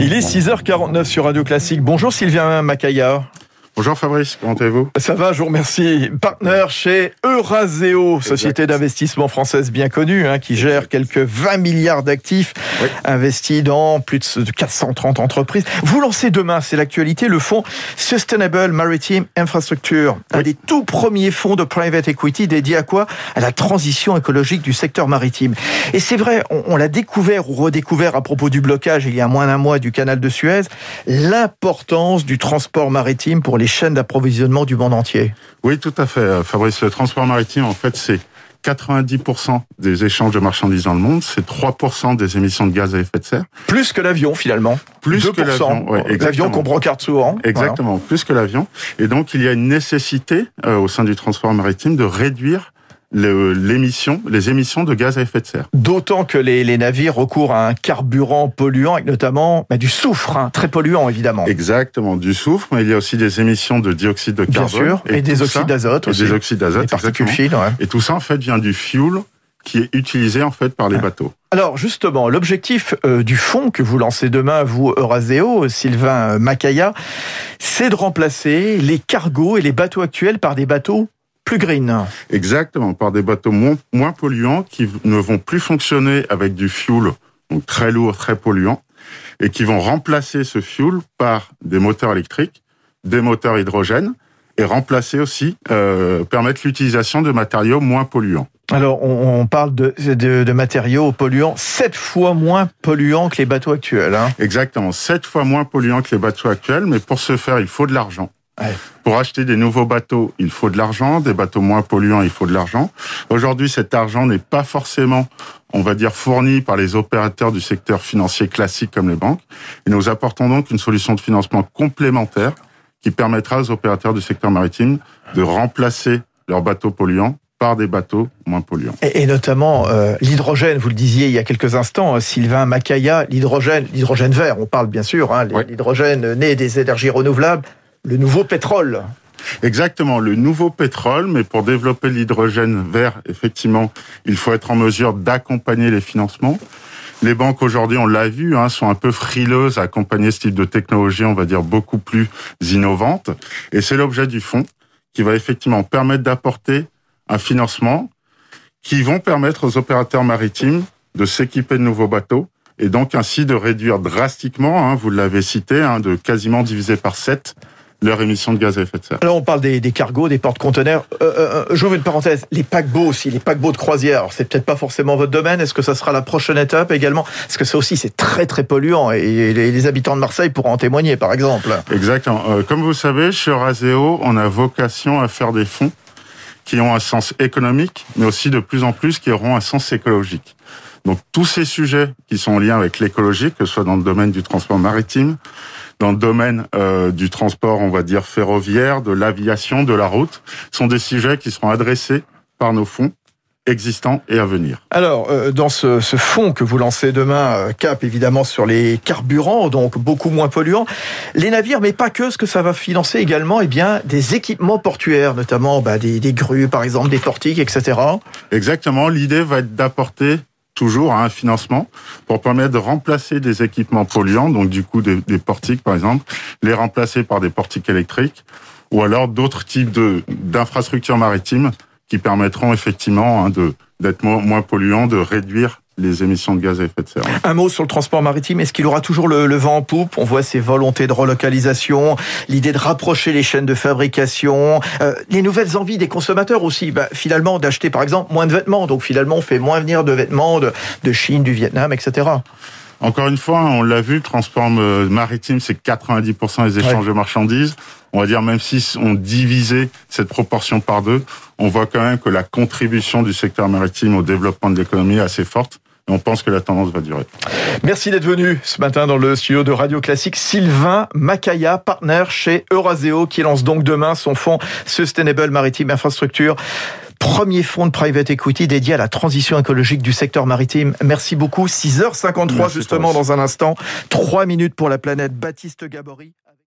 Il est 6h49 sur Radio Classique. Bonjour Sylvain Macaya. Bonjour Fabrice, comment allez-vous? Ça va, je vous remercie. Partenaire chez Euraseo, société d'investissement française bien connue, hein, qui gère quelques 20 milliards d'actifs investis dans plus de 430 entreprises. Vous lancez demain, c'est l'actualité, le fonds Sustainable Maritime Infrastructure, un des tout premiers fonds de private equity dédié à quoi? À la transition écologique du secteur maritime. Et c'est vrai, on, on l'a découvert ou redécouvert à propos du blocage il y a moins d'un mois du canal de Suez, l'importance du transport maritime pour les chaînes d'approvisionnement du monde entier. Oui, tout à fait. Fabrice, le transport maritime, en fait, c'est 90% des échanges de marchandises dans le monde, c'est 3% des émissions de gaz à effet de serre. Plus que l'avion, finalement. Plus que l'avion. Ouais, l'avion qu'on brocarde souvent. Exactement, voilà. plus que l'avion. Et donc, il y a une nécessité euh, au sein du transport maritime de réduire l'émission, les émissions de gaz à effet de serre. D'autant que les, les, navires recourent à un carburant polluant, avec notamment bah, du soufre, hein, très polluant évidemment. Exactement, du soufre, mais il y a aussi des émissions de dioxyde de carbone. Bien sûr, et, et des oxydes d'azote aussi. Des oxydes d'azote, particules fines. Ouais. Et tout ça en fait vient du fuel qui est utilisé en fait par les bateaux. Alors justement, l'objectif euh, du fonds que vous lancez demain, vous Euraseo, Sylvain Macaya, c'est de remplacer les cargos et les bateaux actuels par des bateaux plus green. Exactement, par des bateaux moins, moins polluants qui ne vont plus fonctionner avec du fuel donc très lourd, très polluant, et qui vont remplacer ce fuel par des moteurs électriques, des moteurs hydrogène, et remplacer aussi, euh, permettre l'utilisation de matériaux moins polluants. Alors, on, on parle de, de, de, matériaux polluants, sept fois moins polluants que les bateaux actuels. Hein. Exactement, sept fois moins polluants que les bateaux actuels, mais pour ce faire, il faut de l'argent. Ouais. Pour acheter des nouveaux bateaux, il faut de l'argent. Des bateaux moins polluants, il faut de l'argent. Aujourd'hui, cet argent n'est pas forcément, on va dire, fourni par les opérateurs du secteur financier classique comme les banques. Et nous apportons donc une solution de financement complémentaire qui permettra aux opérateurs du secteur maritime de remplacer leurs bateaux polluants par des bateaux moins polluants. Et, et notamment euh, l'hydrogène, vous le disiez il y a quelques instants, Sylvain Macaya, l'hydrogène, l'hydrogène vert, on parle bien sûr, hein, l'hydrogène né des énergies renouvelables, le nouveau pétrole. Exactement, le nouveau pétrole, mais pour développer l'hydrogène vert, effectivement, il faut être en mesure d'accompagner les financements. Les banques aujourd'hui, on l'a vu, hein, sont un peu frileuses à accompagner ce type de technologie, on va dire beaucoup plus innovante. Et c'est l'objet du fonds qui va effectivement permettre d'apporter un financement qui vont permettre aux opérateurs maritimes de s'équiper de nouveaux bateaux et donc ainsi de réduire drastiquement, hein, vous l'avez cité, hein, de quasiment diviser par 7 leur émission de gaz à effet de serre. Alors on parle des, des cargos, des porte-conteneurs. Euh, euh, J'ouvre une parenthèse. Les paquebots aussi, les paquebots de croisière. C'est peut-être pas forcément votre domaine. Est-ce que ça sera la prochaine étape également? Parce que ça aussi c'est très très polluant et les, les, habitants de Marseille pourront en témoigner par exemple. Exactement. Euh, comme vous savez, chez Euraseo, on a vocation à faire des fonds qui ont un sens économique, mais aussi de plus en plus qui auront un sens écologique. Donc tous ces sujets qui sont en lien avec l'écologie, que ce soit dans le domaine du transport maritime, dans le domaine euh, du transport, on va dire ferroviaire, de l'aviation, de la route, sont des sujets qui seront adressés par nos fonds existants et à venir. Alors, euh, dans ce, ce, fonds que vous lancez demain, euh, cap évidemment sur les carburants, donc beaucoup moins polluants, les navires, mais pas que, ce que ça va financer également, eh bien, des équipements portuaires, notamment bah, des, des grues, par exemple, des portiques, etc. Exactement. L'idée va être d'apporter toujours un financement pour permettre de remplacer des équipements polluants, donc du coup des, des portiques par exemple, les remplacer par des portiques électriques ou alors d'autres types de d'infrastructures maritimes qui permettront effectivement hein, de d'être moins, polluants, de réduire les émissions de gaz à effet de serre. Un mot sur le transport maritime. Est-ce qu'il aura toujours le, le, vent en poupe? On voit ces volontés de relocalisation, l'idée de rapprocher les chaînes de fabrication, euh, les nouvelles envies des consommateurs aussi. Bah, finalement, d'acheter par exemple moins de vêtements. Donc finalement, on fait moins venir de vêtements de, de Chine, du Vietnam, etc. Encore une fois, on l'a vu, le transport maritime, c'est 90% des échanges ouais. de marchandises. On va dire, même si on divisait cette proportion par deux, on voit quand même que la contribution du secteur maritime au développement de l'économie est assez forte. Et on pense que la tendance va durer. Merci d'être venu ce matin dans le studio de Radio Classique. Sylvain Macaya, partenaire chez Euraseo, qui lance donc demain son fonds Sustainable Maritime Infrastructure premier fonds de private equity dédié à la transition écologique du secteur maritime. Merci beaucoup. 6h53 Merci justement dans un instant. 3 minutes pour la planète. Baptiste Gabory.